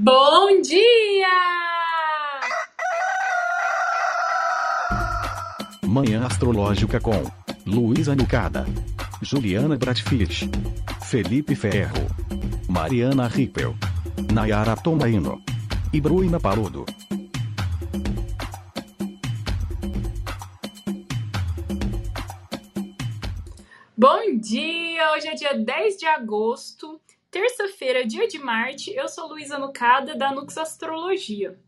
Bom dia! Manhã Astrológica com Luísa Nucada, Juliana Bratfield, Felipe Ferro, Mariana Rippel, Nayara Tomaino e Bruna Paludo. Bom dia! Hoje é dia 10 de agosto, terça-feira, dia de Marte. Eu sou Luísa Nucada, da Nux Astrologia.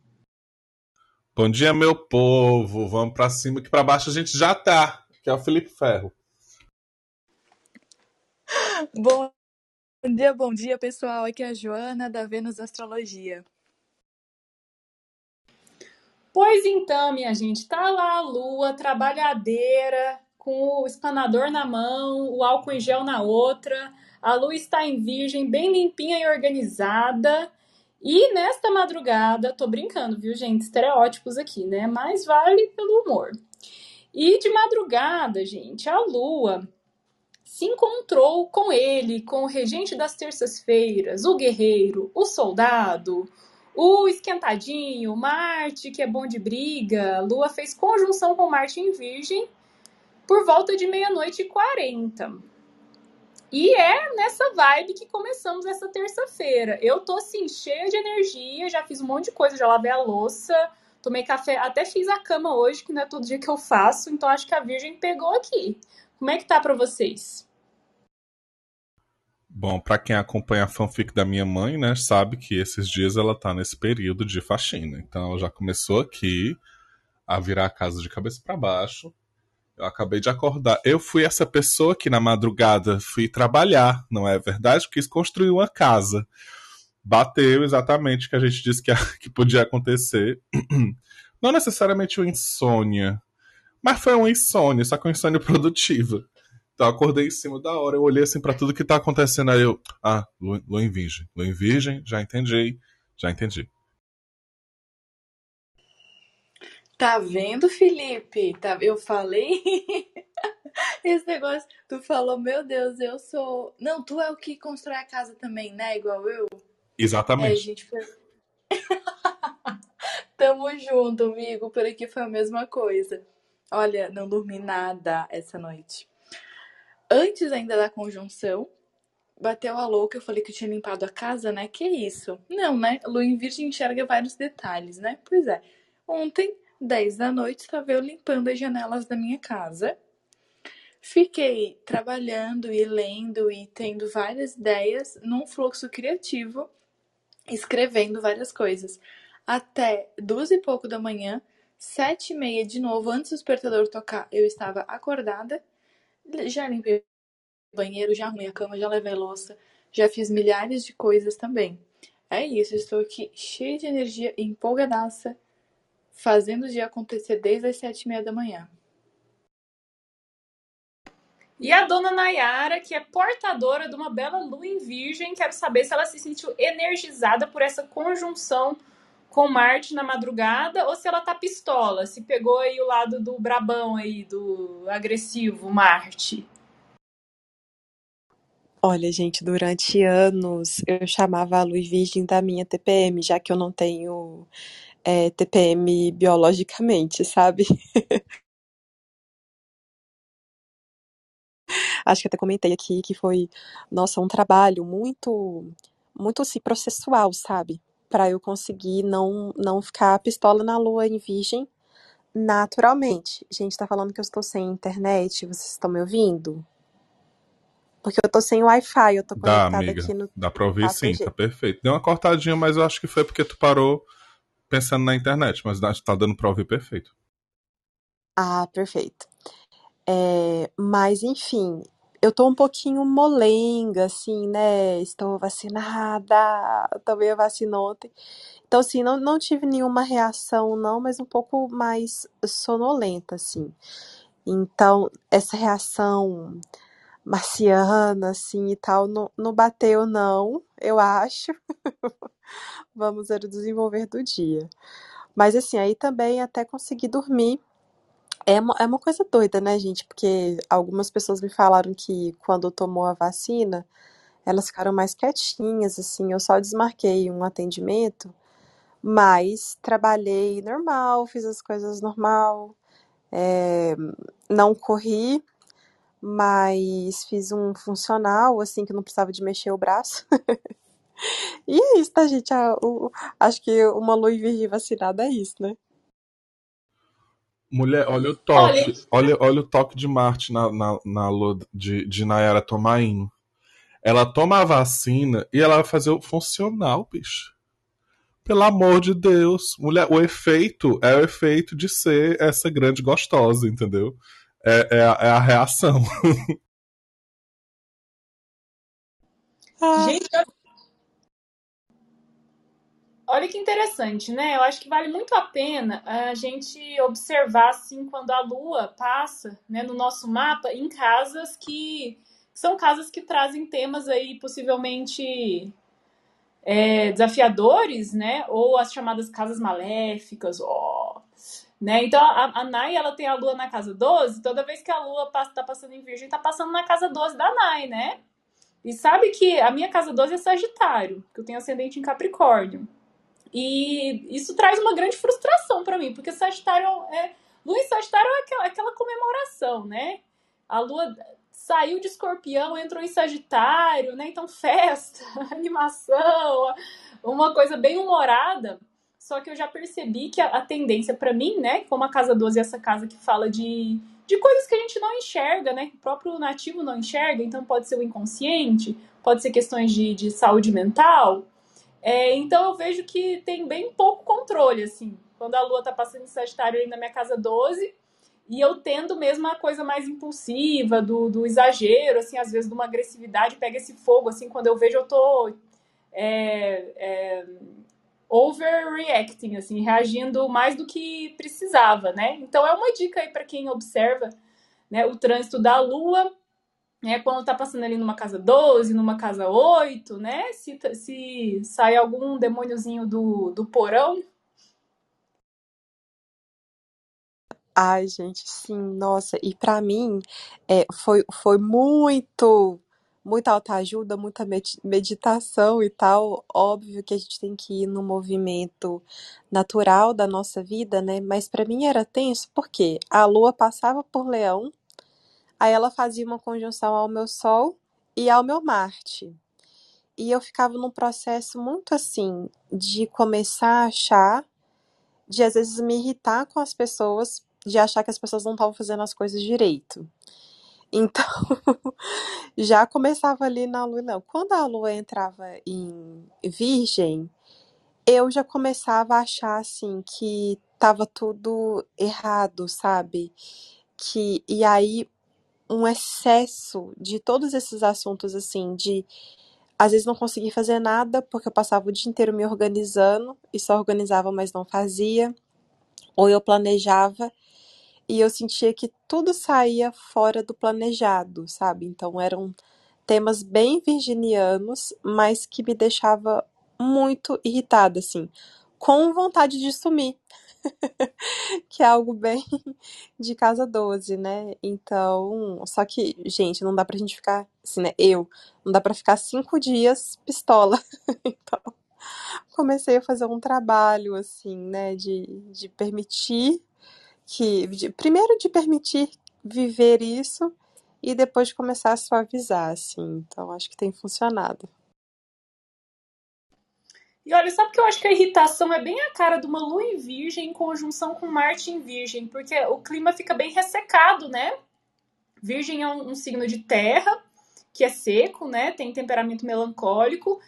Bom dia, meu povo. Vamos pra cima, que pra baixo a gente já tá, que é o Felipe Ferro. Bom dia, bom dia, pessoal. Aqui é a Joana, da Vênus Astrologia. Pois então, minha gente, tá lá a lua, trabalhadeira, com o espanador na mão, o álcool em gel na outra. A lua está em virgem, bem limpinha e organizada. E nesta madrugada, tô brincando, viu, gente? Estereótipos aqui, né? Mas vale pelo humor. E de madrugada, gente, a lua se encontrou com ele, com o regente das terças-feiras, o guerreiro, o soldado, o esquentadinho, Marte, que é bom de briga. Lua fez conjunção com Marte em Virgem por volta de meia-noite e quarenta. E é nessa vibe que começamos essa terça-feira. Eu tô assim, cheia de energia, já fiz um monte de coisa, já lavei a louça, tomei café, até fiz a cama hoje, que não é todo dia que eu faço, então acho que a Virgem pegou aqui. Como é que tá para vocês? Bom, para quem acompanha a fanfic da minha mãe, né, sabe que esses dias ela tá nesse período de faxina. Então ela já começou aqui a virar a casa de cabeça para baixo. Eu acabei de acordar. Eu fui essa pessoa que na madrugada fui trabalhar, não é verdade? Quis construir uma casa. Bateu exatamente o que a gente disse que, que podia acontecer. Não necessariamente uma insônia, mas foi uma insônia, só que uma insônia produtiva. Então eu acordei em cima da hora, eu olhei assim para tudo que tá acontecendo, aí eu, ah, lua em virgem, lua em virgem, já entendi, já entendi. Tá vendo, Felipe? Tá, eu falei. Esse negócio, tu falou, meu Deus, eu sou. Não, tu é o que constrói a casa também, né? Igual eu. É, Exatamente. a gente foi. Tamo junto, amigo. Por aqui foi a mesma coisa. Olha, não dormi nada essa noite. Antes ainda da conjunção, bateu a louca. Eu falei que eu tinha limpado a casa, né? Que isso? Não, né? Lua em Virgem enxerga vários detalhes, né? Pois é. Ontem 10 da noite, estava eu limpando as janelas da minha casa. Fiquei trabalhando e lendo e tendo várias ideias num fluxo criativo, escrevendo várias coisas. Até duas e pouco da manhã, sete e meia de novo, antes do despertador tocar, eu estava acordada. Já limpei o banheiro, já arrumei a cama, já levei louça, já fiz milhares de coisas também. É isso, estou aqui cheia de energia, empolgadaça fazendo o dia acontecer desde as sete e meia da manhã. E a dona Nayara, que é portadora de uma bela lua em virgem, quero saber se ela se sentiu energizada por essa conjunção com Marte na madrugada ou se ela tá pistola, se pegou aí o lado do brabão aí, do agressivo Marte. Olha, gente, durante anos eu chamava a lua virgem da minha TPM, já que eu não tenho é, TPM biologicamente, sabe? Acho que até comentei aqui que foi, nossa, um trabalho muito, muito assim, processual, sabe? Para eu conseguir não, não ficar pistola na lua em virgem naturalmente. Gente, tá falando que eu estou sem internet, vocês estão me ouvindo? Porque eu tô sem Wi-Fi, eu tô Dá, conectada amiga. aqui no Dá pra ouvir sim, 4G. tá perfeito. Deu uma cortadinha, mas eu acho que foi porque tu parou pensando na internet, mas dá- tá dando pra ouvir perfeito. Ah, perfeito. É, mas, enfim, eu tô um pouquinho molenga, assim, né? Estou vacinada, tomei a vacina ontem. Então, assim, não, não tive nenhuma reação, não, mas um pouco mais sonolenta, assim. Então, essa reação marciana, assim, e tal, não, não bateu, não, eu acho. Vamos ver o desenvolver do dia. Mas, assim, aí também até consegui dormir. É uma, é uma coisa doida, né, gente? Porque algumas pessoas me falaram que quando tomou a vacina, elas ficaram mais quietinhas, assim. Eu só desmarquei um atendimento, mas trabalhei normal, fiz as coisas normal, é, não corri, mas fiz um funcional, assim, que não precisava de mexer o braço. e é isso, tá, gente? Ah, o- acho que uma lua em virgem vacinada é isso, né? Mulher, olha o toque. Olha, olha o toque de Marte na, na, na lua de, de Nayara Tomain. Ela toma a vacina e ela vai fazer o funcional, bicho. Pelo amor de Deus. Mulher, o efeito é o efeito de ser essa grande gostosa, entendeu? É, é, a, é a reação. Ah, gente, olha que interessante, né? Eu acho que vale muito a pena a gente observar, assim, quando a Lua passa, né, no nosso mapa, em casas que são casas que trazem temas aí possivelmente é, desafiadores, né? Ou as chamadas casas maléficas, ó. Né? Então a, a Nai ela tem a lua na casa 12, toda vez que a lua passa, tá passando em Virgem, tá passando na casa 12 da Nai, né? E sabe que a minha casa 12 é Sagitário, que eu tenho ascendente em Capricórnio. E isso traz uma grande frustração para mim, porque Sagitário é. Lua em Sagitário é aquela, aquela comemoração, né? A lua saiu de escorpião, entrou em Sagitário, né? Então, festa, animação, uma coisa bem humorada. Só que eu já percebi que a, a tendência para mim, né? Como a casa 12 é essa casa que fala de, de coisas que a gente não enxerga, né? Que o próprio nativo não enxerga, então pode ser o inconsciente, pode ser questões de, de saúde mental. É, então eu vejo que tem bem pouco controle, assim. Quando a lua tá passando em Sagitário aí na minha casa 12, e eu tendo mesmo a coisa mais impulsiva, do, do exagero, assim, às vezes de uma agressividade, pega esse fogo, assim, quando eu vejo eu tô é, é, overreacting, assim, reagindo mais do que precisava, né? Então é uma dica aí para quem observa né, o trânsito da Lua, né, quando tá passando ali numa casa 12, numa casa 8, né? Se, se sai algum demôniozinho do, do porão, Ai, gente, sim, nossa, e pra mim é, foi, foi muito, muita autoajuda, muita med- meditação e tal. Óbvio que a gente tem que ir no movimento natural da nossa vida, né? Mas pra mim era tenso porque a Lua passava por Leão, aí ela fazia uma conjunção ao meu Sol e ao meu Marte. E eu ficava num processo muito assim de começar a achar, de às vezes me irritar com as pessoas, de achar que as pessoas não estavam fazendo as coisas direito. Então, já começava ali na lua, não. Quando a lua entrava em Virgem, eu já começava a achar assim que tava tudo errado, sabe? Que e aí um excesso de todos esses assuntos assim, de às vezes não conseguir fazer nada porque eu passava o dia inteiro me organizando e só organizava, mas não fazia, ou eu planejava e eu sentia que tudo saía fora do planejado, sabe? Então eram temas bem virginianos, mas que me deixava muito irritada, assim, com vontade de sumir, que é algo bem de casa 12, né? Então, só que, gente, não dá pra gente ficar, assim, né? Eu, não dá pra ficar cinco dias pistola. Então, comecei a fazer um trabalho, assim, né, de, de permitir que, de- primeiro de permitir viver isso e depois começar a suavizar, assim. Então, acho que tem funcionado. E olha, sabe que eu acho que a irritação é bem a cara de uma lua em virgem em conjunção com Marte em virgem, porque o clima fica bem ressecado, né? Virgem é um, um signo de terra, que é seco, né? Tem temperamento melancólico.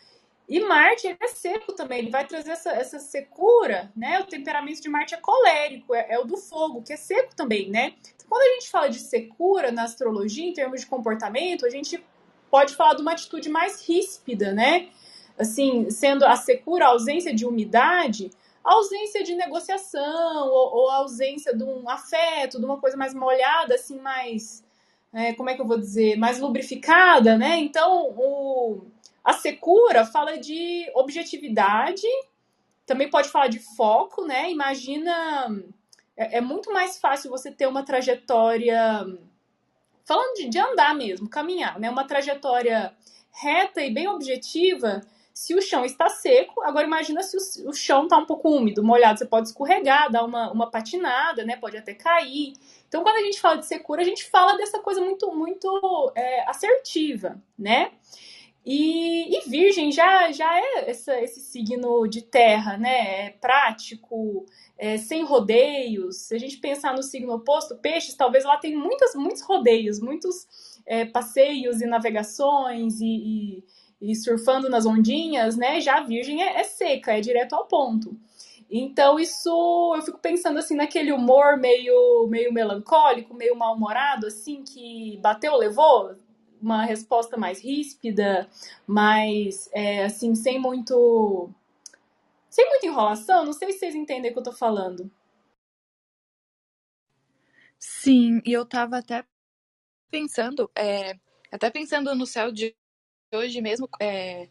E Marte ele é seco também, ele vai trazer essa, essa secura, né? O temperamento de Marte é colérico, é, é o do fogo, que é seco também, né? Então, quando a gente fala de secura na astrologia, em termos de comportamento, a gente pode falar de uma atitude mais ríspida, né? Assim, sendo a secura a ausência de umidade, a ausência de negociação, ou, ou a ausência de um afeto, de uma coisa mais molhada, assim, mais. é, como é que eu vou dizer? Mais lubrificada, né? Então, o a secura fala de objetividade, também pode falar de foco, né? Imagina. É, é muito mais fácil você ter uma trajetória. Falando de, de andar mesmo, caminhar, né? Uma trajetória reta e bem objetiva se o chão está seco. Agora imagina se o, o chão está um pouco úmido, molhado, você pode escorregar, dar uma, uma patinada, né? Pode até cair. Então, quando a gente fala de secura, a gente fala dessa coisa muito, muito é, assertiva, né? E, e, Virgem já, já é essa, esse signo de terra, né? É prático, é, sem rodeios. Se a gente pensar no signo oposto, peixes, talvez lá tem muitas, muitos rodeios, muitos é, passeios e navegações e, e, e, surfando nas ondinhas, né? Já a Virgem é, é seca, é direto ao ponto. Então, isso eu fico pensando assim naquele humor meio, meio melancólico, meio mal-humorado, assim, que bateu, levou, uma resposta mais ríspida, mais é, assim, sem muito. Sem muita enrolação, não sei se vocês entendem o que eu tô falando. Sim, e eu tava até pensando, é, até pensando no céu de hoje mesmo, é,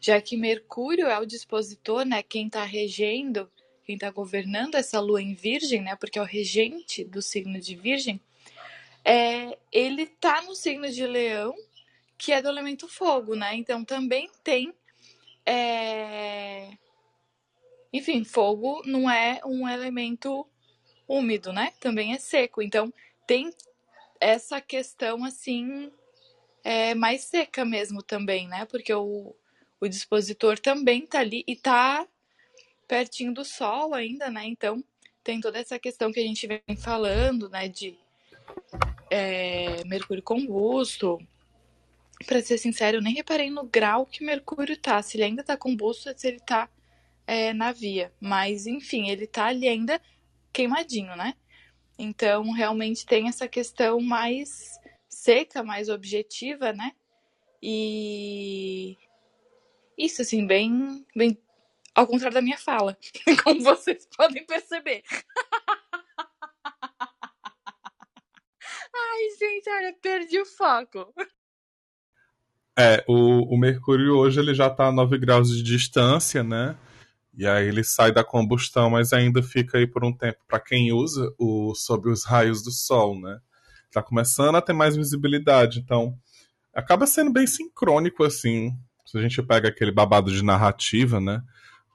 já que Mercúrio é o dispositor, né, quem tá regendo, quem tá governando essa lua em Virgem, né, porque é o regente do signo de Virgem, é, ele tá no signo de Leão, que é do elemento fogo, né? Então também tem. É... Enfim, fogo não é um elemento úmido, né? Também é seco. Então tem essa questão assim é, mais seca mesmo também, né? Porque o, o dispositor também tá ali e tá pertinho do sol ainda, né? Então tem toda essa questão que a gente vem falando, né? De é, Mercúrio combusto. Pra ser sincero, eu nem reparei no grau que Mercúrio tá. Se ele ainda tá combusto, se ele tá é, na via. Mas, enfim, ele tá ali ainda queimadinho, né? Então, realmente tem essa questão mais seca, mais objetiva, né? E isso, assim, bem, bem ao contrário da minha fala, como vocês podem perceber. Ai, gente, olha, perdi o foco. É, o, o Mercúrio hoje ele já está a 9 graus de distância, né? E aí ele sai da combustão, mas ainda fica aí por um tempo para quem usa o sob os raios do sol, né? Tá começando a ter mais visibilidade, então acaba sendo bem sincrônico assim. Se a gente pega aquele babado de narrativa, né?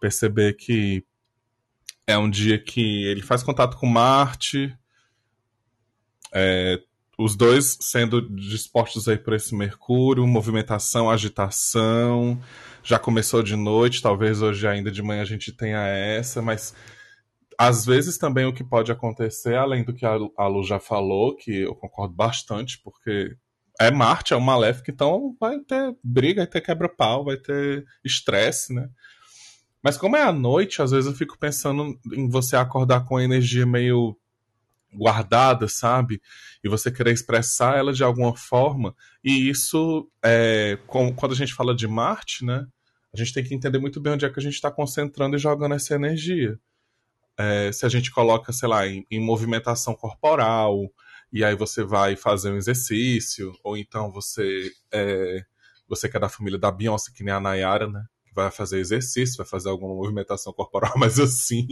Perceber que é um dia que ele faz contato com Marte, é, os dois sendo dispostos aí por esse Mercúrio, movimentação, agitação. Já começou de noite, talvez hoje ainda de manhã a gente tenha essa, mas às vezes também o que pode acontecer, além do que a Lu já falou, que eu concordo bastante, porque é Marte, é um maléfico, então vai ter briga, vai ter quebra-pau, vai ter estresse, né? Mas como é à noite, às vezes eu fico pensando em você acordar com a energia meio guardada, sabe? E você querer expressar ela de alguma forma. E isso, é, com, quando a gente fala de Marte, né? A gente tem que entender muito bem onde é que a gente está concentrando e jogando essa energia. É, se a gente coloca, sei lá, em, em, movimentação corporal, e aí você vai fazer um exercício, ou então você é, você que é da família da Beyoncé, que nem a Nayara, né? Que vai fazer exercício, vai fazer alguma movimentação corporal, mas assim.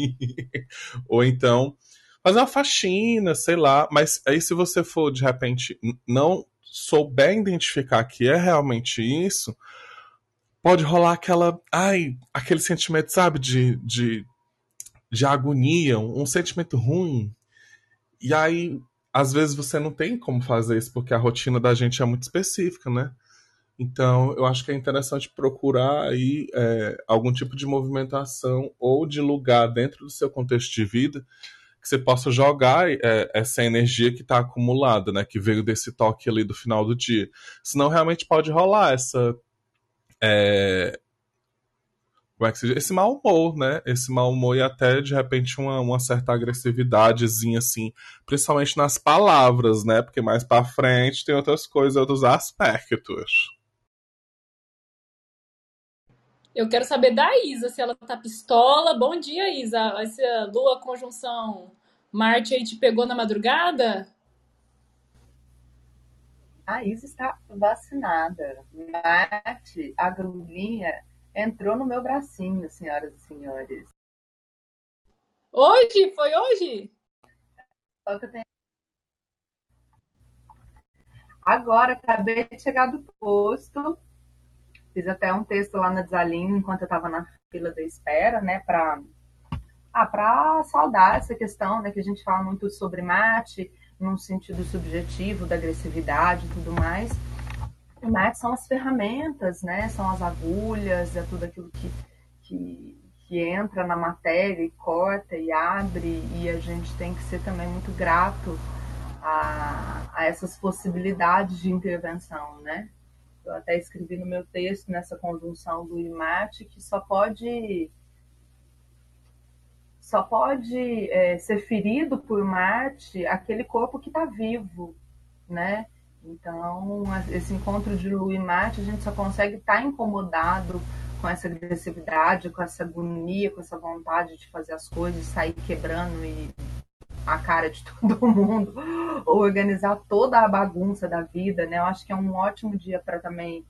ou então fazer uma faxina, sei lá. Mas aí, se você for, de repente, não souber identificar que é realmente isso, pode rolar aquela. Ai, aquele sentimento, sabe, de, de, de agonia, um, sentimento ruim. E aí, às vezes, você não tem como fazer isso, porque a rotina da gente é muito específica, né? Então, eu acho que é interessante procurar aí é, algum tipo de movimentação ou de lugar dentro do seu contexto de vida que você possa jogar é, essa energia que está acumulada, né? Que veio desse toque ali do final do dia. Senão realmente pode rolar essa. É, como é que se diz? Esse mau humor, né? Esse mau humor e até, de repente, uma, uma certa agressividadezinha, assim, principalmente nas palavras, né? Porque mais para frente tem outras coisas, outros aspectos. Eu quero saber da Isa, se ela tá pistola. Bom dia, Isa. Essa lua conjunção Marte aí te pegou na madrugada? A Isa está vacinada. Marte, a gruvinha, entrou no meu bracinho, senhoras e senhores. Hoje? Foi hoje? Só que eu tenho Agora, acabei de chegar do posto, fiz até um texto lá na Desalinho enquanto eu estava na fila da espera, né, para ah, para saudar essa questão, né, que a gente fala muito sobre mate, num sentido subjetivo da agressividade e tudo mais. E mate são as ferramentas, né, são as agulhas, é tudo aquilo que, que, que entra na matéria e corta e abre, e a gente tem que ser também muito grato a, a essas possibilidades de intervenção, né? Eu até escrevi no meu texto, nessa conjunção do imate, que só pode só pode é, ser ferido por Marte aquele corpo que está vivo, né? Então, esse encontro de Lua e Marte, a gente só consegue estar tá incomodado com essa agressividade, com essa agonia, com essa vontade de fazer as coisas, sair quebrando e a cara de todo mundo, organizar toda a bagunça da vida, né? Eu acho que é um ótimo dia para também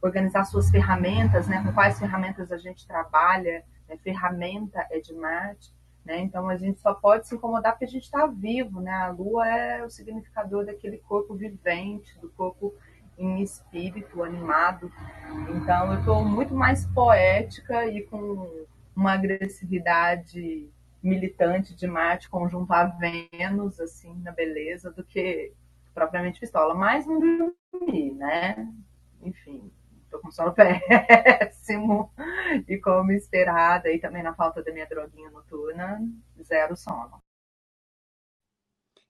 organizar suas ferramentas, né? Com quais ferramentas a gente trabalha, né? ferramenta é de Marte, né? Então a gente só pode se incomodar porque a gente está vivo, né? A Lua é o significador daquele corpo vivente, do corpo em espírito animado. Então eu estou muito mais poética e com uma agressividade militante de Marte conjunto a Vênus, assim, na beleza, do que propriamente pistola. Mas não dormi, né? Enfim, tô com sono péssimo e como esperada, e também na falta da minha droguinha noturna, zero sono.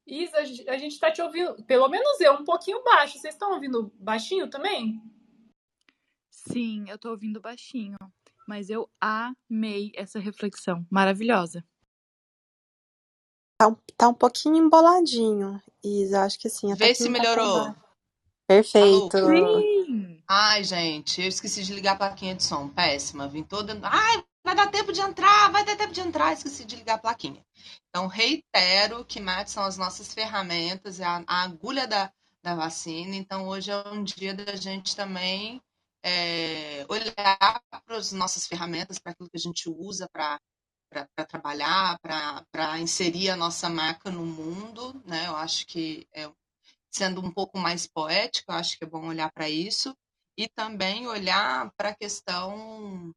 Isa, a gente tá te ouvindo, pelo menos eu, um pouquinho baixo. Vocês estão ouvindo baixinho também? Sim, eu tô ouvindo baixinho. Mas eu amei essa reflexão. Maravilhosa. Tá um, tá um pouquinho emboladinho, Isa. Acho que sim. Vê se melhorou. Perfeito. Sim. Ai, gente, eu esqueci de ligar a plaquinha de som. Péssima. Vim toda. Ai, vai dar tempo de entrar, vai dar tempo de entrar. Esqueci de ligar a plaquinha. Então, reitero que MAT são as nossas ferramentas, é a, a agulha da, da vacina. Então, hoje é um dia da gente também é, olhar para as nossas ferramentas, para aquilo que a gente usa para para trabalhar, para inserir a nossa marca no mundo, né? Eu acho que é, sendo um pouco mais poético, eu acho que é bom olhar para isso e também olhar para a questão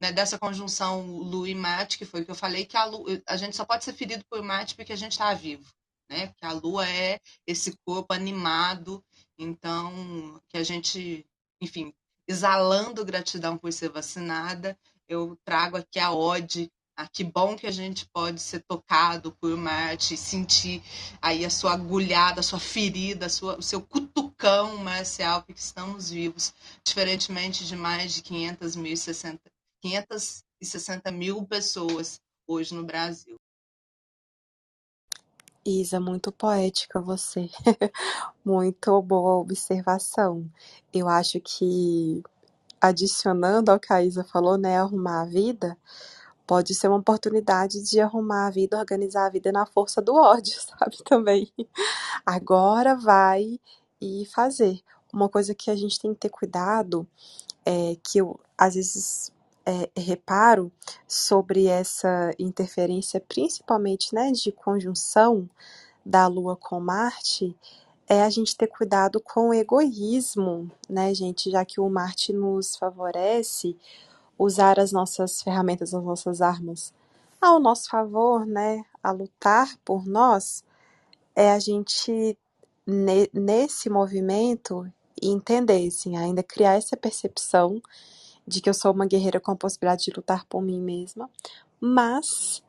né, dessa conjunção Lu e Mate, que foi o que eu falei, que a, Lu, a gente só pode ser ferido por Mate porque a gente está vivo, né? Porque a Lua é esse corpo animado, então que a gente, enfim, exalando gratidão por ser vacinada, eu trago aqui a ode ah, que bom que a gente pode ser tocado por Marte, sentir aí a sua agulhada, a sua ferida, a sua, o seu cutucão marcial, porque estamos vivos, diferentemente de mais de 500 mil 60, 560 mil pessoas hoje no Brasil. Isa, muito poética você. muito boa observação. Eu acho que, adicionando ao que a Isa falou, né, arrumar a vida, pode ser uma oportunidade de arrumar a vida, organizar a vida na força do ódio, sabe? Também. Agora vai e fazer. Uma coisa que a gente tem que ter cuidado é que eu às vezes é, reparo sobre essa interferência, principalmente né, de conjunção da Lua com Marte, é a gente ter cuidado com o egoísmo, né, gente? Já que o Marte nos favorece usar as nossas ferramentas, as nossas armas ao nosso favor, né, a lutar por nós, é a gente nesse movimento entender, assim, ainda criar essa percepção de que eu sou uma guerreira com a possibilidade de lutar por mim mesma, mas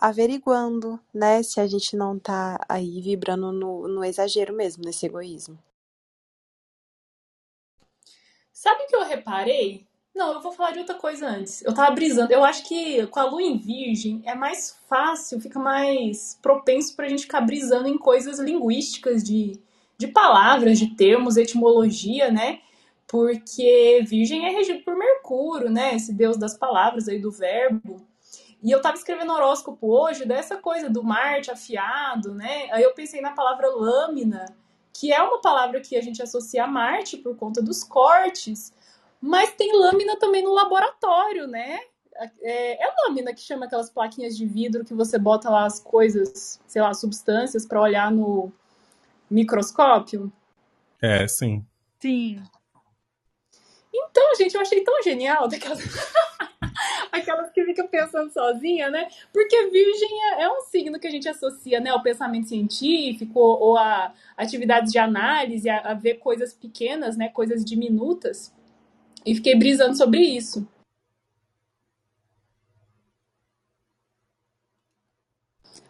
averiguando, né, se a gente não tá aí vibrando no, no exagero mesmo, nesse egoísmo. Sabe o que eu reparei? Não, eu vou falar de outra coisa antes. Eu tava brisando. Eu acho que com a lua em virgem é mais fácil, fica mais propenso pra gente ficar brisando em coisas linguísticas, de, de palavras, de termos, etimologia, né? Porque virgem é regido por Mercúrio, né? Esse deus das palavras aí, do verbo. E eu tava escrevendo horóscopo hoje dessa coisa do Marte afiado, né? Aí eu pensei na palavra lâmina, que é uma palavra que a gente associa a Marte por conta dos cortes mas tem lâmina também no laboratório, né? É, é lâmina que chama aquelas plaquinhas de vidro que você bota lá as coisas, sei lá, substâncias para olhar no microscópio. É, sim. Sim. Então, gente, eu achei tão genial daquelas. Aquelas que fica pensando sozinha, né? Porque Virgem é, é um signo que a gente associa né, ao pensamento científico ou a atividades de análise, a, a ver coisas pequenas, né? Coisas diminutas. E fiquei brisando sobre isso.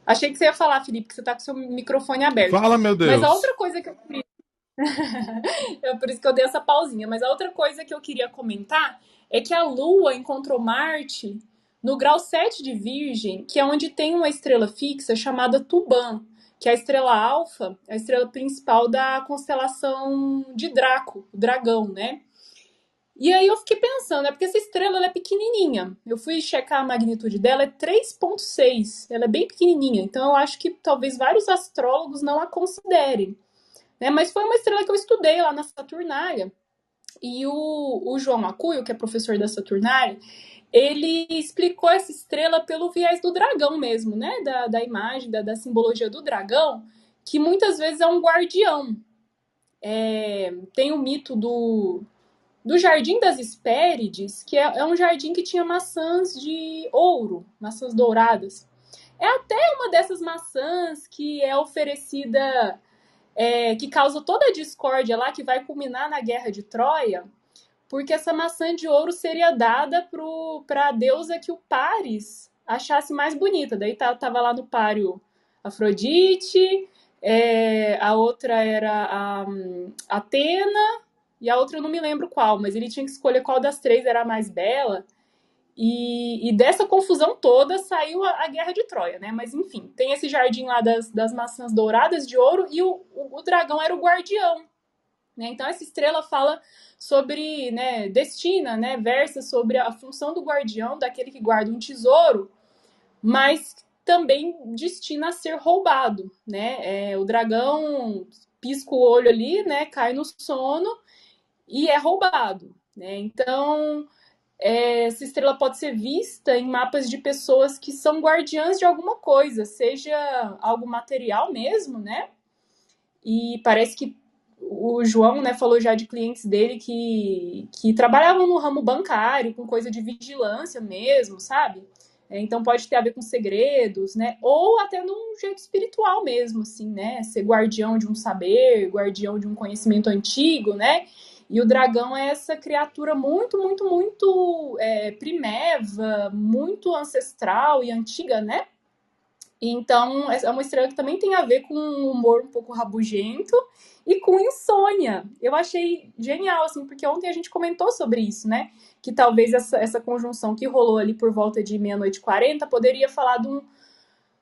Achei que você ia falar, Felipe, que você tá com seu microfone aberto. Fala, meu Deus. Mas a outra coisa que eu queria. é por isso que eu dei essa pausinha. Mas a outra coisa que eu queria comentar é que a Lua encontrou Marte no grau 7 de Virgem, que é onde tem uma estrela fixa chamada Tuban, que é a estrela alfa, a estrela principal da constelação de Draco, o dragão, né? E aí eu fiquei pensando, é porque essa estrela ela é pequenininha. Eu fui checar a magnitude dela, é 3.6. Ela é bem pequenininha, então eu acho que talvez vários astrólogos não a considerem. Né? Mas foi uma estrela que eu estudei lá na Saturnália. E o, o João Macuio, que é professor da Saturnália, ele explicou essa estrela pelo viés do dragão mesmo, né? Da, da imagem, da, da simbologia do dragão, que muitas vezes é um guardião. É, tem o mito do, do Jardim das Hespérides, que é, é, um jardim que tinha maçãs de ouro, maçãs douradas. É até uma dessas maçãs que é oferecida é, que causa toda a discórdia lá, que vai culminar na guerra de Troia, porque essa maçã de ouro seria dada para a deusa que o Paris achasse mais bonita. Daí tá, tava lá no páreo Afrodite, é, a outra era a, a Atena, e a outra eu não me lembro qual, mas ele tinha que escolher qual das três era a mais bela. E, e, dessa confusão toda saiu a, a, Guerra de Troia, né? Mas enfim, tem esse jardim lá das, das maçãs douradas de ouro e o, o, o dragão era o guardião. Né? Então essa estrela fala sobre né, destina, né? Versa sobre a função do guardião, daquele que guarda um tesouro, mas também destina a ser roubado, né? É, o dragão pisca o olho ali, né? Cai no sono e é roubado, né? Então é, essa estrela pode ser vista em mapas de pessoas que são guardiãs de alguma coisa, seja algo material mesmo, né? E parece que o João né, falou já de clientes dele que, que trabalhavam no ramo bancário, com coisa de vigilância mesmo, sabe? É, então pode ter a ver com segredos, né? Ou até num jeito espiritual mesmo, assim, né? Ser guardião de um saber, guardião de um conhecimento antigo, né? E o dragão é essa criatura muito, muito, muito é, primeva, muito ancestral e antiga, né? Então, é uma estrela que também tem a ver com um humor um pouco rabugento e com insônia. Eu achei genial, assim, porque ontem a gente comentou sobre isso, né? Que talvez essa, essa conjunção que rolou ali por volta de meia-noite e 40 poderia falar de um,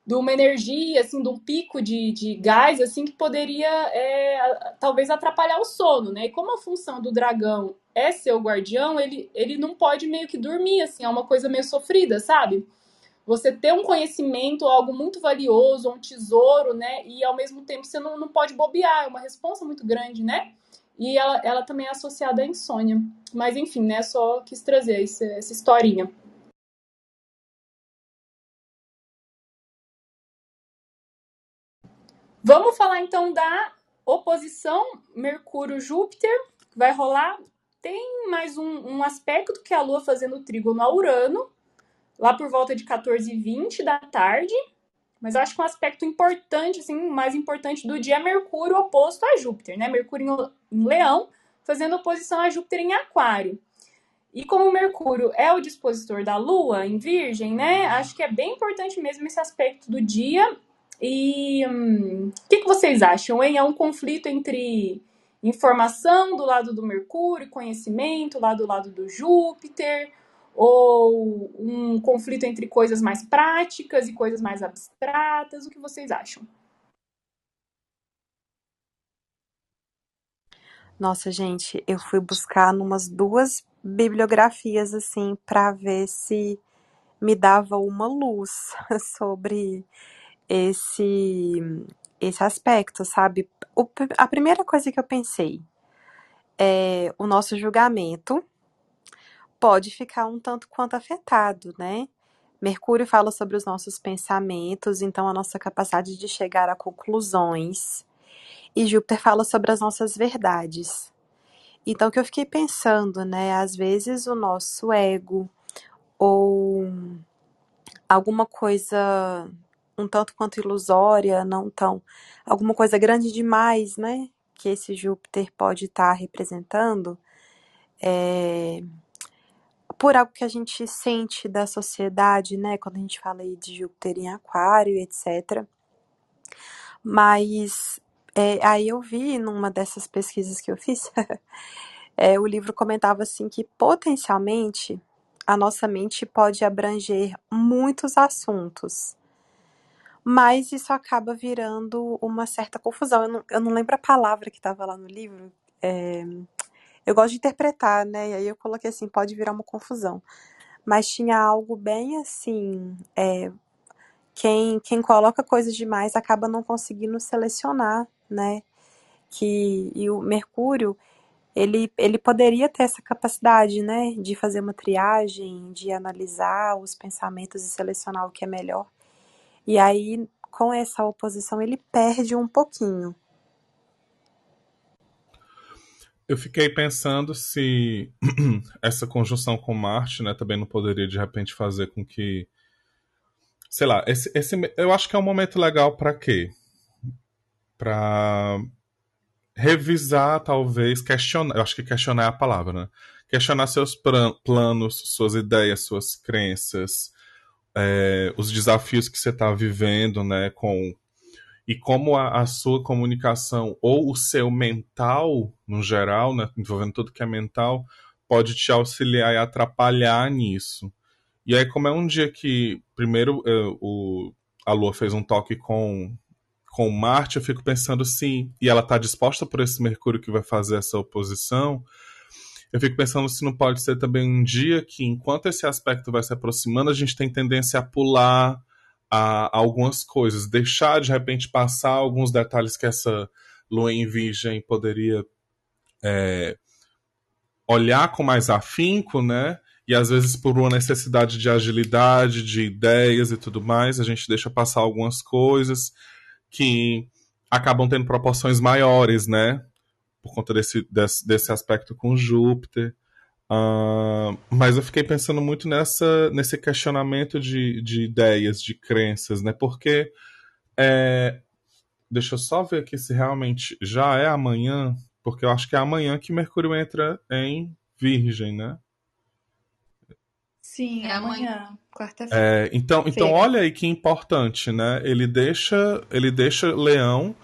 de uma energia, assim, de um pico de, de gás, assim, que poderia é, talvez atrapalhar o sono, né? E como a função do dragão é ser o guardião, ele, ele não pode meio que dormir, assim, é uma coisa meio sofrida, sabe? Você ter um conhecimento, algo muito valioso, um tesouro, né? E ao mesmo tempo você não, não pode bobear, é uma resposta muito grande, né? E ela, ela também é associada à insônia. Mas enfim, né? Só quis trazer essa, essa historinha. Vamos falar então da oposição Mercúrio-Júpiter, que vai rolar. Tem mais um, um, aspecto que é a Lua fazendo trígono a Urano, lá por volta de 14h20 da tarde. Mas acho que um aspecto importante, assim, mais importante do dia é Mercúrio oposto a Júpiter, né? Mercúrio em Leão, fazendo oposição a Júpiter em Aquário. E como Mercúrio é o dispositor da Lua em Virgem, né? Acho que é bem importante mesmo esse aspecto do dia e o hum, que, que vocês acham, hein? É um conflito entre informação do lado do Mercúrio, conhecimento lá do lado do Júpiter, ou um conflito entre coisas mais práticas e coisas mais abstratas? O que vocês acham? Nossa, gente, eu fui buscar numas duas bibliografias assim para ver se me dava uma luz sobre esse esse aspecto, sabe? O, a primeira coisa que eu pensei é o nosso julgamento pode ficar um tanto quanto afetado, né? Mercúrio fala sobre os nossos pensamentos, então a nossa capacidade de chegar a conclusões. e Júpiter fala sobre as nossas verdades. Então, o que eu fiquei pensando, né? Às vezes o nosso ego ou alguma coisa um tanto quanto ilusória, não tão. alguma coisa grande demais, né? Que esse Júpiter pode estar representando, é, por algo que a gente sente da sociedade, né? Quando a gente fala aí de Júpiter em Aquário, etc. Mas é, aí eu vi numa dessas pesquisas que eu fiz, é, o livro comentava assim que potencialmente a nossa mente pode abranger muitos assuntos, mas isso acaba virando uma certa confusão. Eu não, eu não lembro a palavra que estava lá no livro. É, eu gosto de interpretar, né? E aí eu coloquei assim, pode virar uma confusão. Mas tinha algo bem assim, é, quem, quem coloca coisas demais acaba não conseguindo selecionar, né? Que, e o Mercúrio, ele, ele poderia ter essa capacidade, né? De fazer uma triagem, de analisar os pensamentos e selecionar o que é melhor. E aí, com essa oposição, ele perde um pouquinho. Eu fiquei pensando se essa conjunção com Marte, né, também não poderia de repente fazer com que, sei lá, esse, esse eu acho que é um momento legal para quê? Para revisar, talvez, questionar. Eu acho que questionar é a palavra, né? Questionar seus planos, suas ideias, suas crenças, é, os desafios que você está vivendo, né, com e como a, a, sua comunicação ou o seu mental, no geral, né, envolvendo tudo que é mental, pode te auxiliar e atrapalhar nisso. E aí, como é um dia que, primeiro, é, o, a Lua fez um toque com, com Marte, eu fico pensando sim, e ela está disposta por esse Mercúrio que vai fazer essa oposição, eu fico pensando se não pode ser também um dia que, enquanto esse aspecto vai se aproximando, a gente tem tendência a pular a, algumas coisas, deixar de repente passar alguns detalhes que essa lua em virgem poderia é, olhar com mais afinco, né? E às vezes por uma necessidade de agilidade, de ideias e tudo mais, a gente deixa passar algumas coisas que acabam tendo proporções maiores, né? Por conta desse, desse, desse aspecto com Júpiter. Uh, mas eu fiquei pensando muito nessa, nesse questionamento de, de ideias, de crenças, né? Porque é, deixa eu só ver aqui se realmente já é amanhã, porque eu acho que é amanhã que Mercúrio entra em Virgem, né? Sim, é amanhã, quarta-feira. É, então, então olha aí que importante, né? Ele deixa, ele deixa Leão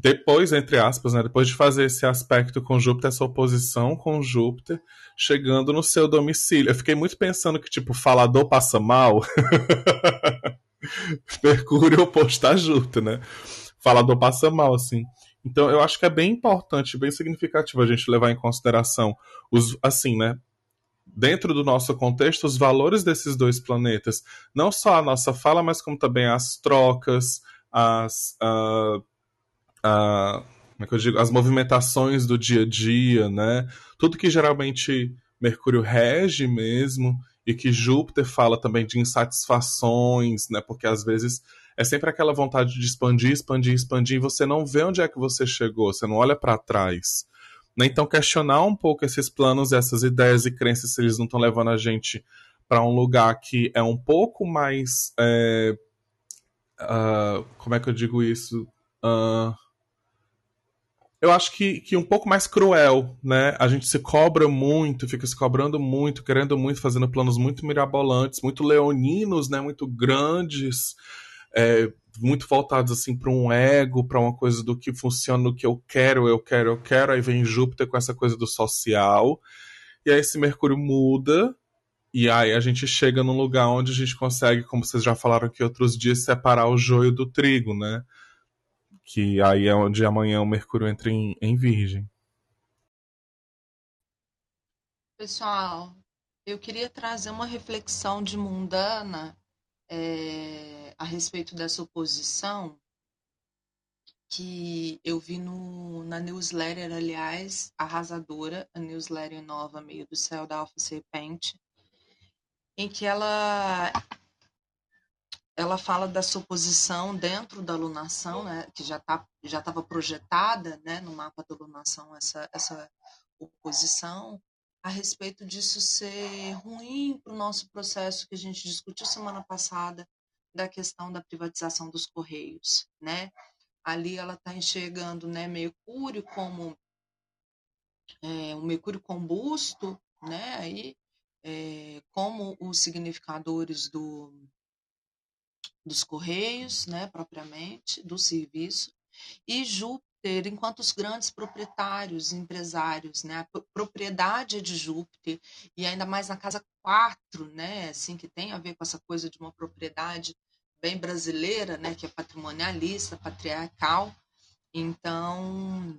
depois, entre aspas, né, depois de fazer esse aspecto com Júpiter, essa oposição com Júpiter, chegando no seu domicílio. Eu fiquei muito pensando que, tipo, falador passa mal. Mercúrio oposto a Júpiter, né? Falador passa mal, assim. Então, eu acho que é bem importante, bem significativo a gente levar em consideração os, assim, né? Dentro do nosso contexto, os valores desses dois planetas. Não só a nossa fala, mas como também as trocas, as. Uh, a, como é que eu digo, as movimentações do dia a dia, né? Tudo que geralmente Mercúrio rege mesmo e que Júpiter fala também de insatisfações, né? Porque às vezes é sempre aquela vontade de expandir, expandir, expandir e você não vê onde é que você chegou, você não olha para trás. Né? Então questionar um pouco esses planos, essas ideias e crenças se eles não estão levando a gente para um lugar que é um pouco mais é, uh, como é que eu digo isso? Uh, eu acho que, que um pouco mais cruel, né? A gente se cobra muito, fica se cobrando muito, querendo muito, fazendo planos muito mirabolantes, muito leoninos, né? Muito grandes, é, muito voltados assim para um ego, para uma coisa do que funciona, do que eu quero, eu quero, eu quero. Aí vem Júpiter com essa coisa do social, e aí esse Mercúrio muda. E aí a gente chega num lugar onde a gente consegue, como vocês já falaram aqui outros dias, separar o joio do trigo, né? Que aí é onde amanhã o Mercúrio entra em, em Virgem. Pessoal, eu queria trazer uma reflexão de mundana é, a respeito dessa oposição que eu vi no, na newsletter, aliás, arrasadora, a newsletter nova Meio do Céu da Alfa Serpente, em que ela ela fala da sua posição dentro da lunação, né, que já tá, já estava projetada, né, no mapa da lunação essa essa oposição a respeito disso ser ruim para o nosso processo que a gente discutiu semana passada da questão da privatização dos correios, né? Ali ela está enxergando, né, Mercúrio como é, um Mercúrio combusto, né? Aí é, como os significadores do dos Correios, né, propriamente, do serviço, e Júpiter enquanto os grandes proprietários, empresários, né, a propriedade é de Júpiter, e ainda mais na casa 4, né, assim, que tem a ver com essa coisa de uma propriedade bem brasileira, né, que é patrimonialista, patriarcal, então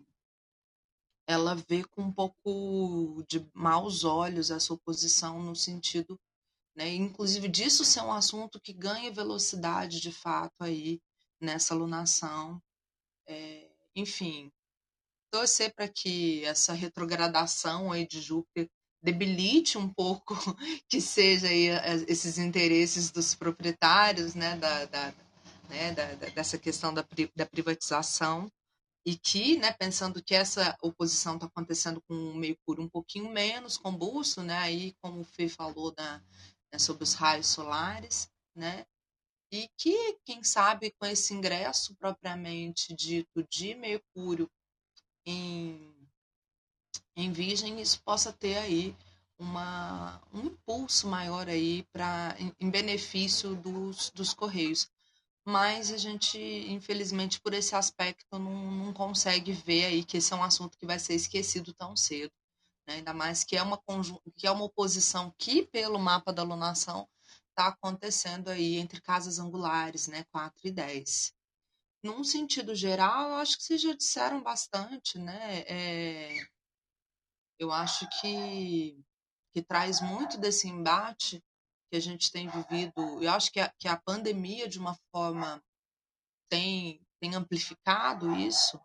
ela vê com um pouco de maus olhos essa oposição no sentido né? Inclusive disso ser um assunto que ganha velocidade de fato aí nessa alunação. É, enfim, torcer para que essa retrogradação aí de Júpiter debilite um pouco que seja aí esses interesses dos proprietários, né, da, da, né, da, dessa questão da, da privatização e que, né, pensando que essa oposição está acontecendo com o Mercúrio um pouquinho menos combusto, né, aí como o Fê falou da, né, sobre os raios solares, né? E que, quem sabe, com esse ingresso propriamente dito de Mercúrio em, em Virgem, isso possa ter aí uma, um impulso maior aí para em, em benefício dos, dos Correios. Mas a gente, infelizmente, por esse aspecto, não, não consegue ver aí que esse é um assunto que vai ser esquecido tão cedo. Né? Ainda mais que é uma que é uma oposição que, pelo mapa da alunação, está acontecendo aí entre casas angulares, né, 4 e 10. Num sentido geral, eu acho que vocês já disseram bastante, né? É, eu acho que, que traz muito desse embate que a gente tem vivido. Eu acho que a, que a pandemia, de uma forma, tem, tem amplificado isso,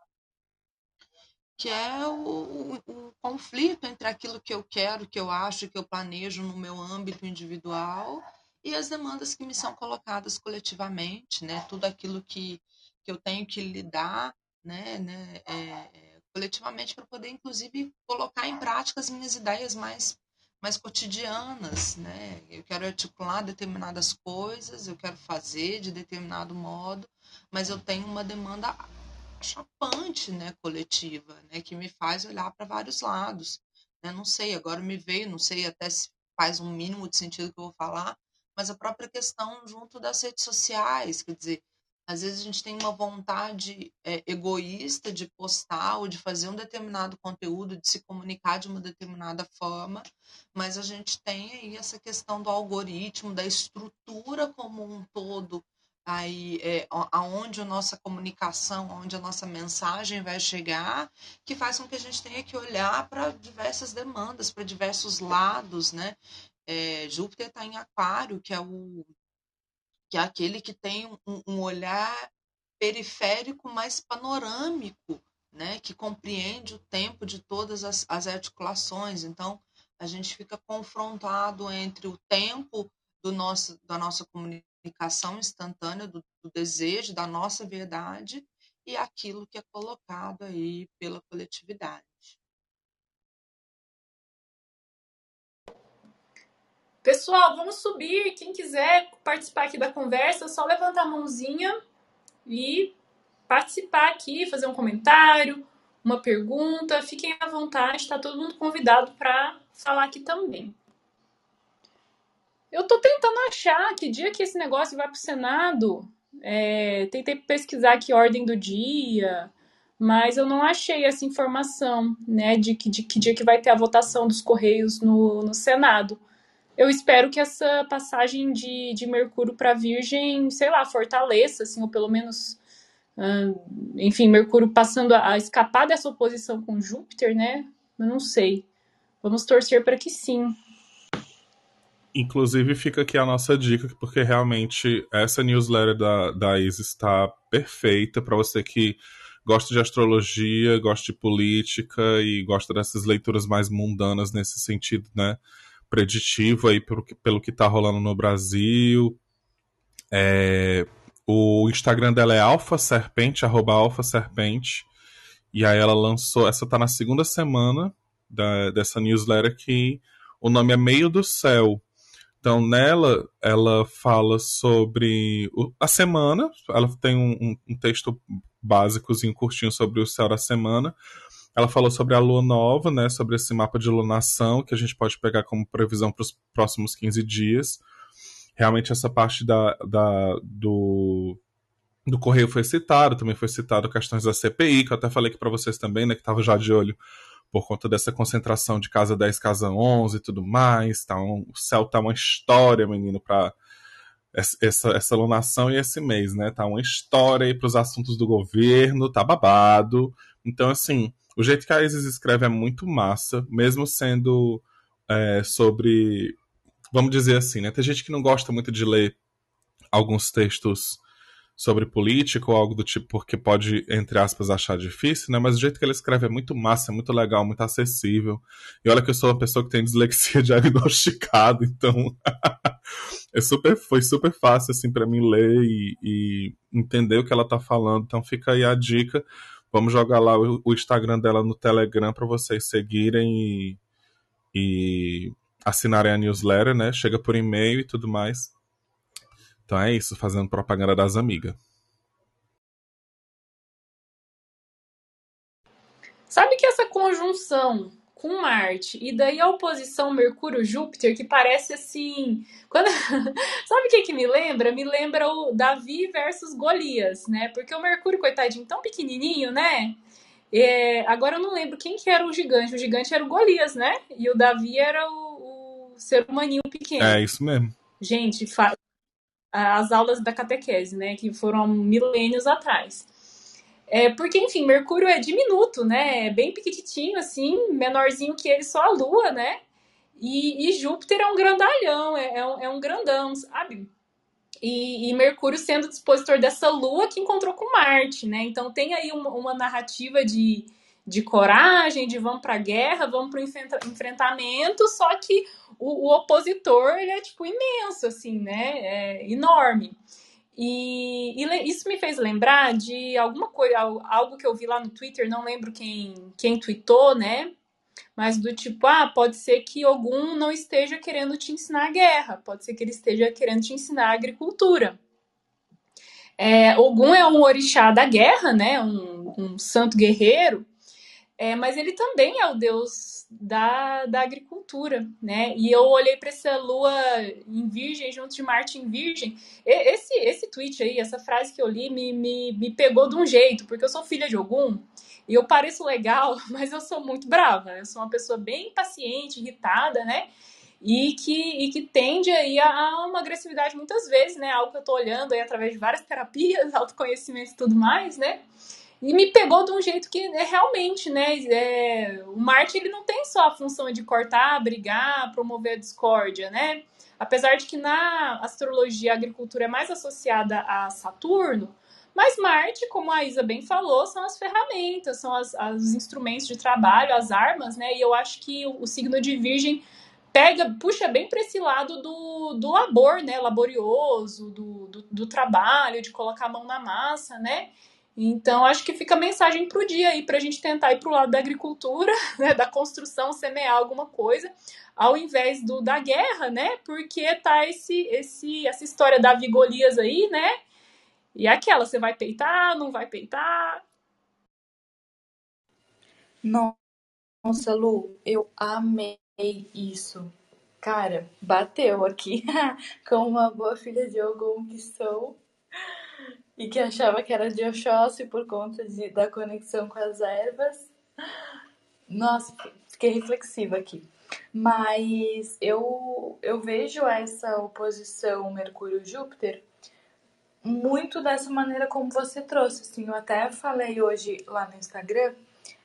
que é o, o, o, conflito entre aquilo que eu quero, que eu acho, que eu planejo no meu âmbito individual e as demandas que me são colocadas coletivamente, né? Tudo aquilo que, que eu tenho que lidar, né? né é, é, coletivamente para poder, inclusive, colocar em prática as minhas ideias mais mais cotidianas, né? Eu quero articular determinadas coisas, eu quero fazer de determinado modo, mas eu tenho uma demanda chapante, né, coletiva, né, que me faz olhar para vários lados. Né? Não sei, agora me veio, não sei até se faz um mínimo de sentido que eu vou falar, mas a própria questão junto das redes sociais, quer dizer, às vezes a gente tem uma vontade é, egoísta de postar ou de fazer um determinado conteúdo, de se comunicar de uma determinada forma, mas a gente tem aí essa questão do algoritmo, da estrutura como um todo aí é, aonde a nossa comunicação, onde a nossa mensagem vai chegar, que faz com que a gente tenha que olhar para diversas demandas, para diversos lados, né? É, Júpiter está em Aquário, que é o que é aquele que tem um, um olhar periférico mais panorâmico, né? Que compreende o tempo de todas as, as articulações. Então a gente fica confrontado entre o tempo do nosso, da nossa comunicação comunicação instantânea do, do desejo, da nossa verdade e aquilo que é colocado aí pela coletividade. Pessoal, vamos subir. Quem quiser participar aqui da conversa, é só levantar a mãozinha e participar aqui, fazer um comentário, uma pergunta. Fiquem à vontade, está todo mundo convidado para falar aqui também. Eu tô tentando achar que dia que esse negócio vai pro Senado. É, tentei pesquisar que ordem do dia, mas eu não achei essa informação, né, de que, de que dia que vai ter a votação dos Correios no, no Senado. Eu espero que essa passagem de, de Mercúrio para Virgem, sei lá, fortaleça, assim, ou pelo menos, enfim, Mercúrio passando a, a escapar dessa oposição com Júpiter, né? Eu não sei. Vamos torcer para que sim. Inclusive, fica aqui a nossa dica, porque realmente essa newsletter da, da Isis está perfeita para você que gosta de astrologia, gosta de política e gosta dessas leituras mais mundanas nesse sentido, né? Preditivo aí pelo, pelo que está rolando no Brasil. É, o Instagram dela é Alfa Serpente, arroba Alfa Serpente. E aí ela lançou, essa tá na segunda semana da, dessa newsletter que o nome é Meio do Céu. Então, nela, ela fala sobre a semana, ela tem um, um texto básicozinho, curtinho sobre o céu da semana. Ela falou sobre a lua nova, né, sobre esse mapa de lunação, que a gente pode pegar como previsão para os próximos 15 dias. Realmente, essa parte da, da, do, do Correio foi citado, também foi citado questões da CPI, que eu até falei aqui para vocês também, né, que estava já de olho por conta dessa concentração de casa 10, casa 11 e tudo mais. Tá um, o céu tá uma história, menino, para essa, essa lunação e esse mês, né? Tá uma história aí pros assuntos do governo, tá babado. Então, assim, o jeito que a Isis escreve é muito massa, mesmo sendo é, sobre. Vamos dizer assim, né? Tem gente que não gosta muito de ler alguns textos sobre política ou algo do tipo, porque pode, entre aspas, achar difícil, né? Mas o jeito que ele escreve é muito massa, é muito legal, muito acessível. E olha que eu sou uma pessoa que tem dislexia diagnosticada, então é super, foi super fácil assim para mim ler e, e, entender o que ela tá falando. Então fica aí a dica. Vamos jogar lá o, o Instagram dela no Telegram para vocês seguirem e, e assinarem a newsletter, né? Chega por e-mail e tudo mais. Então é isso, fazendo propaganda das amigas. Sabe que essa conjunção com Marte e daí a oposição Mercúrio-Júpiter, que parece assim. Quando... Sabe o que, que me lembra? Me lembra o Davi versus Golias, né? Porque o Mercúrio, coitadinho, tão pequenininho, né? É... Agora eu não lembro quem que era o gigante. O gigante era o Golias, né? E o Davi era o, o ser humaninho pequeno. É isso mesmo. Gente, fa as aulas da catequese, né, que foram milênios atrás. É, porque, enfim, Mercúrio é diminuto, né, é bem pequititinho, assim, menorzinho que ele, só a Lua, né, e, e Júpiter é um grandalhão, é, é, um, é um grandão, sabe? E, e, Mercúrio sendo dispositor dessa Lua que encontrou com Marte, né, então tem aí uma, uma narrativa de, de coragem, de vamos para a guerra, vamos para o enfrentamento, só que o, o, opositor ele é tipo imenso, assim, né? É enorme. E, e, isso me fez lembrar de alguma coisa, algo que eu vi lá no Twitter, não lembro quem, quem tweetou, né? Mas do tipo, ah, pode ser que algum não esteja querendo te ensinar guerra, pode ser que ele esteja querendo te ensinar agricultura. É, Ogum é um orixá da guerra, né? Um, um santo guerreiro. É, mas ele também é o deus da, da agricultura, né? E eu olhei para essa lua em Virgem, junto de Marte em Virgem. E, esse, esse tweet aí, essa frase que eu li, me, me, me pegou de um jeito, porque eu sou filha de Ogum e eu pareço legal, mas eu sou muito brava. Eu sou uma pessoa bem impaciente, irritada, né? E que, e que tende aí a uma agressividade muitas vezes, né? Algo que eu tô olhando aí através de várias terapias, autoconhecimento e tudo mais, né? E me pegou de um jeito que é realmente, né? É, o Marte ele não tem só a função de cortar, brigar, promover a discórdia, né? Apesar de que na astrologia a agricultura é mais associada a Saturno, mas Marte, como a Isa bem falou, são as ferramentas, são as, os instrumentos de trabalho, as armas, né? E eu acho que o, o signo de Virgem pega, puxa bem para esse lado do, do labor, né? Laborioso, do, do, do trabalho, de colocar a mão na massa, né? Então, acho que fica a mensagem para o dia aí, para a gente tentar ir para o lado da agricultura, né, da construção, semear alguma coisa, ao invés do da guerra, né? Porque tá esse, esse, essa história da Vigolias aí, né? E aquela, você vai peitar, não vai peitar? Nossa, Lu, eu amei isso. Cara, bateu aqui. Com uma boa filha de Ogum que sou e que achava que era de Oxóssi por conta de, da conexão com as ervas. Nossa, fiquei reflexiva aqui. Mas eu, eu vejo essa oposição Mercúrio-Júpiter muito dessa maneira como você trouxe. Assim, eu até falei hoje lá no Instagram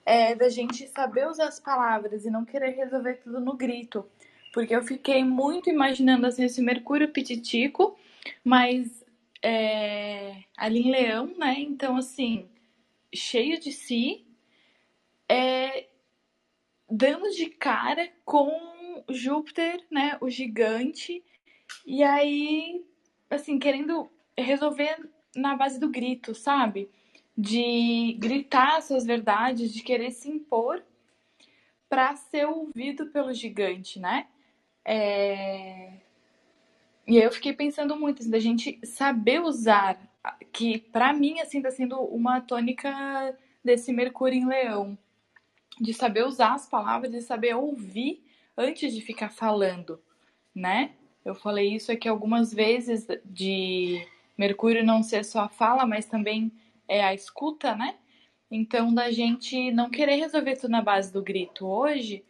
é, da gente saber usar as palavras e não querer resolver tudo no grito. Porque eu fiquei muito imaginando assim, esse Mercúrio pititico, mas é, ali em Leão, né? Então, assim, cheio de si, é, dando de cara com Júpiter, né? O gigante, e aí, assim, querendo resolver na base do grito, sabe? De gritar suas verdades, de querer se impor para ser ouvido pelo gigante, né? É... E aí eu fiquei pensando muito assim, da gente saber usar, que para mim assim tá sendo uma tônica desse Mercúrio em Leão, de saber usar as palavras e saber ouvir antes de ficar falando, né? Eu falei isso aqui algumas vezes de Mercúrio não ser só a fala, mas também é a escuta, né? Então, da gente não querer resolver tudo na base do grito hoje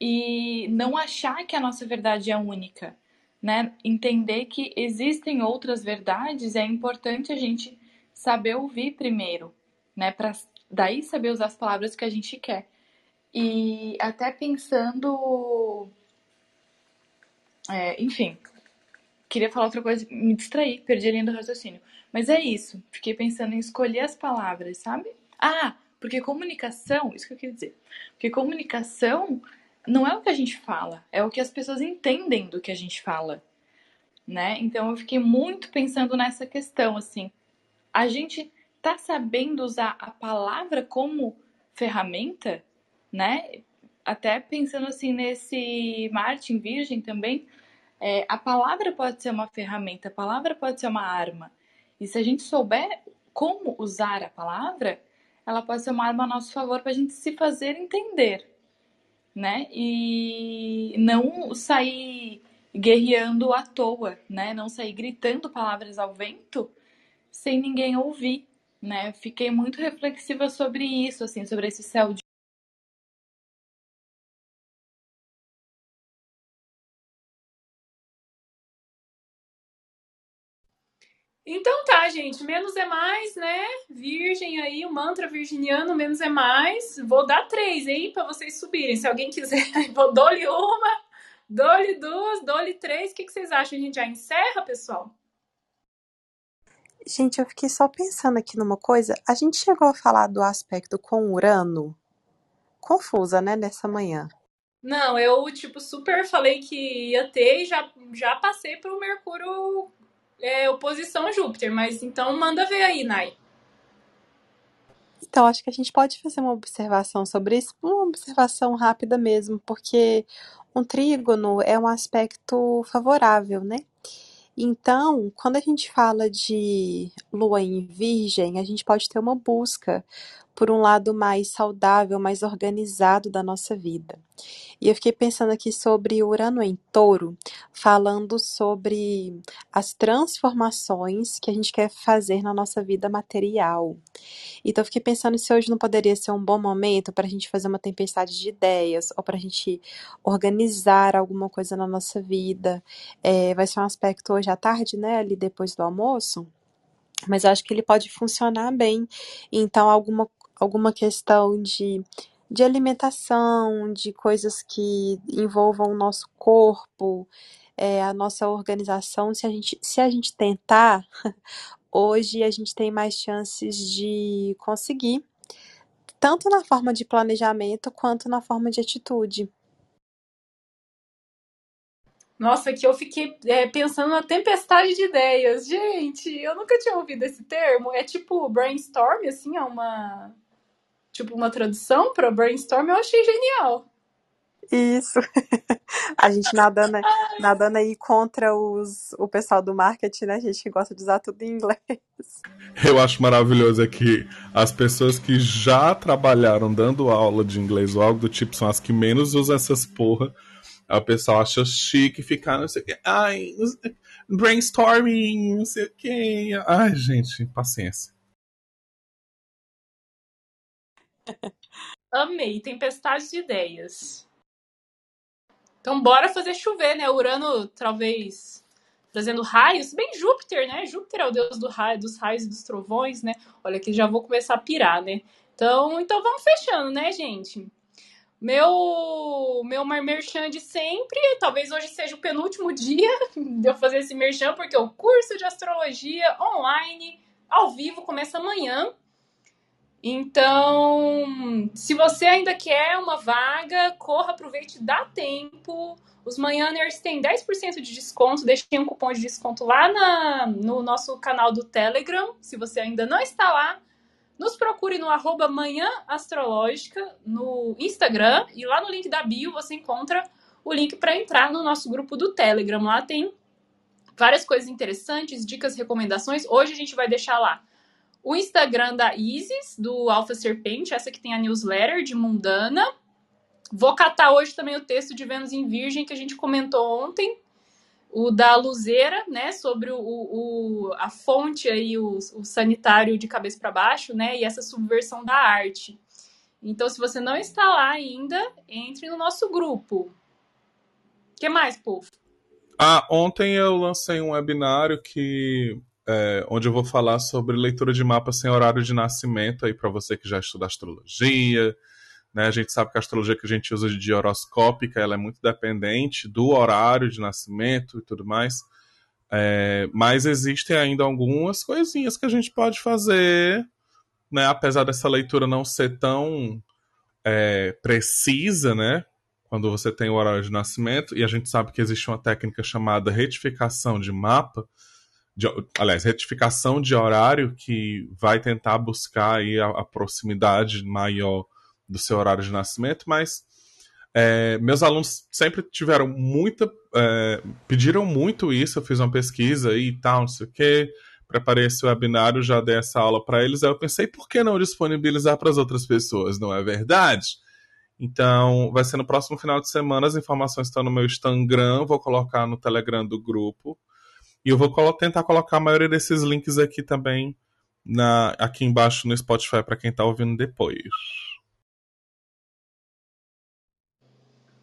e não achar que a nossa verdade é única, né? Entender que existem outras verdades, é importante a gente saber ouvir primeiro, né? Para daí saber usar as palavras que a gente quer. E até pensando. É, enfim, queria falar outra coisa, me distraí, perdi a linha do raciocínio. Mas é isso, fiquei pensando em escolher as palavras, sabe? Ah, porque comunicação, isso que eu queria dizer. Porque comunicação não é o que a gente fala, é o que as pessoas entendem do que a gente fala, né? Então eu fiquei muito pensando nessa questão, assim. A gente tá sabendo usar a palavra como ferramenta, né? Até pensando assim nesse Martin Virgem também, é, a palavra pode ser uma ferramenta, a palavra pode ser uma arma. E se a gente souber como usar a palavra, ela pode ser uma arma a nosso favor para a gente se fazer entender, né? E não sair guerreando à toa, né? Não sair gritando palavras ao vento sem ninguém ouvir, né? Fiquei muito reflexiva sobre isso, assim, sobre esse céu Então tá, gente, menos é mais, né? Virgem aí, o mantra virginiano, menos é mais. Vou dar três, hein, para vocês subirem. Se alguém quiser, vou dou-lhe uma, dou-lhe duas, dou-lhe três. O que, que vocês acham? A gente já encerra, pessoal? Gente, eu fiquei só pensando aqui numa coisa. A gente chegou a falar do aspecto com Urano. Confusa, né, nessa manhã. Não, eu, tipo, super falei que ia ter e já, já passei pro Mercúrio é, oposição a Júpiter, mas então manda ver aí, Nai. Então, acho que a gente pode fazer uma observação sobre isso, uma observação rápida mesmo, porque um trígono é um aspecto favorável, né? Então, quando a gente fala de lua em virgem, a gente pode ter uma busca por um lado mais saudável, mais organizado da nossa vida. E eu fiquei pensando aqui sobre Urano em Touro, falando sobre as transformações que a gente quer fazer na nossa vida material. Então eu fiquei pensando se hoje não poderia ser um bom momento para a gente fazer uma tempestade de ideias ou para a gente organizar alguma coisa na nossa vida. É, vai ser um aspecto hoje à tarde, né, ali depois do almoço. Mas acho que ele pode funcionar bem. Então, alguma alguma questão de, de alimentação, de coisas que envolvam o nosso corpo, é, a nossa organização. Se a gente, se a gente tentar, hoje a gente tem mais chances de conseguir, tanto na forma de planejamento quanto na forma de atitude. Nossa, que eu fiquei é, pensando na tempestade de ideias. Gente, eu nunca tinha ouvido esse termo. É tipo brainstorm, assim, é uma tipo uma tradução para brainstorm, eu achei genial. Isso. A gente nadando, nadando aí contra os, o pessoal do marketing, né? A gente que gosta de usar tudo em inglês. Eu acho maravilhoso é que as pessoas que já trabalharam dando aula de inglês ou algo do tipo são as que menos usam essas porra. A pessoa acha chique ficar, não sei o que. Ai, brainstorming, não sei o que. Ai, gente, paciência. Amei, tempestade de ideias. Então bora fazer chover, né? Urano talvez trazendo raios, bem Júpiter, né? Júpiter é o deus do raio, dos raios e dos trovões, né? Olha que já vou começar a pirar, né? Então, então vamos fechando, né, gente? Meu meu merchan de sempre, talvez hoje seja o penúltimo dia de eu fazer esse merchan, porque o curso de astrologia online, ao vivo, começa amanhã. Então, se você ainda quer uma vaga, corra, aproveite, dá tempo. Os Manhãers têm 10% de desconto. Deixei um cupom de desconto lá na, no nosso canal do Telegram. Se você ainda não está lá, nos procure no arroba Manhã Astrológica no Instagram. E lá no link da bio você encontra o link para entrar no nosso grupo do Telegram. Lá tem várias coisas interessantes, dicas, recomendações. Hoje a gente vai deixar lá o Instagram da Isis, do Alpha Serpente, essa que tem a newsletter de Mundana. Vou catar hoje também o texto de Vênus em Virgem que a gente comentou ontem, o da Luzeira, né, sobre o, o a fonte aí, o, o sanitário de cabeça para baixo, né, e essa subversão da arte. Então, se você não está lá ainda, entre no nosso grupo. O que mais, povo? Ah, ontem eu lancei um webinário que é, onde eu vou falar sobre leitura de mapa sem horário de nascimento aí para você que já estuda astrologia. Né? A gente sabe que a astrologia que a gente usa de horoscópica ela é muito dependente do horário de nascimento e tudo mais. É, mas existem ainda algumas coisinhas que a gente pode fazer, né? apesar dessa leitura não ser tão é, precisa, né? quando você tem o horário de nascimento, e a gente sabe que existe uma técnica chamada retificação de mapa, de, aliás, retificação de horário que vai tentar buscar aí a, a proximidade maior do seu horário de nascimento, mas é, meus alunos sempre tiveram muita. É, pediram muito isso, eu fiz uma pesquisa e tal, não sei o quê, preparei esse webinário, já dei essa aula para eles, aí eu pensei, por que não disponibilizar para as outras pessoas, não é verdade? Então, vai ser no próximo final de semana, as informações estão no meu Instagram, vou colocar no Telegram do grupo. E eu vou tentar colocar a maioria desses links aqui também na, aqui embaixo no Spotify para quem está ouvindo depois.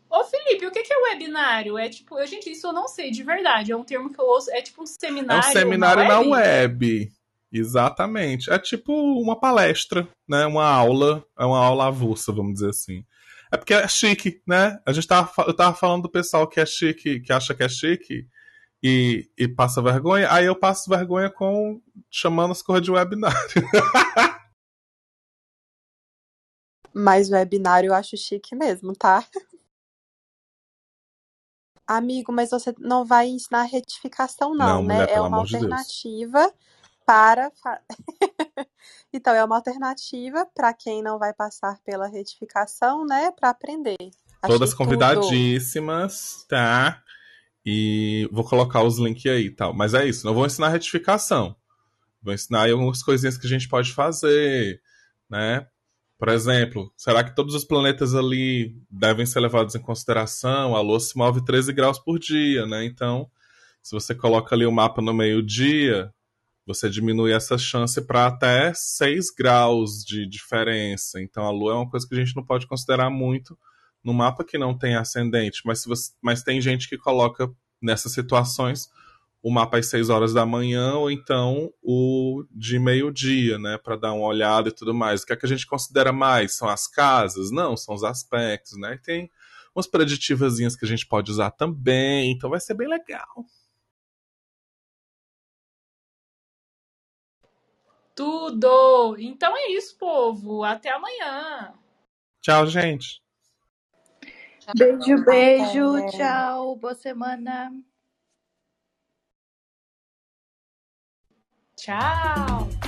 Ô Felipe, o que é webinário? É tipo, eu, gente, isso eu não sei de verdade. É um termo que eu ouço. É tipo um seminário. É um seminário na web. Na web. Exatamente. É tipo uma palestra, né? Uma aula. É uma aula avulsa, vamos dizer assim. É porque é chique, né? A gente tava, eu tava falando do pessoal que é chique, que acha que é chique e, e passa vergonha, aí eu passo vergonha com chamando as coisas de webinário. Mas webinário eu acho chique mesmo, tá? Amigo, mas você não vai ensinar retificação, não, não né? Mulher, é uma alternativa de para. então, é uma alternativa para quem não vai passar pela retificação, né? Para aprender. Acho Todas convidadíssimas, tudo... tá? E vou colocar os links aí e tal. Mas é isso, não vou ensinar retificação. Vou ensinar aí algumas coisinhas que a gente pode fazer, né? Por exemplo, será que todos os planetas ali devem ser levados em consideração? A Lua se move 13 graus por dia, né? Então, se você coloca ali o mapa no meio-dia, você diminui essa chance para até 6 graus de diferença. Então, a Lua é uma coisa que a gente não pode considerar muito no mapa que não tem ascendente, mas, você, mas tem gente que coloca nessas situações o mapa às 6 horas da manhã ou então o de meio-dia, né, para dar uma olhada e tudo mais. O que é que a gente considera mais? São as casas? Não, são os aspectos, né? E tem umas preditivazinhas que a gente pode usar também, então vai ser bem legal. Tudo! Então é isso, povo. Até amanhã. Tchau, gente. Beijo, beijo. Tchau. Boa semana. Tchau.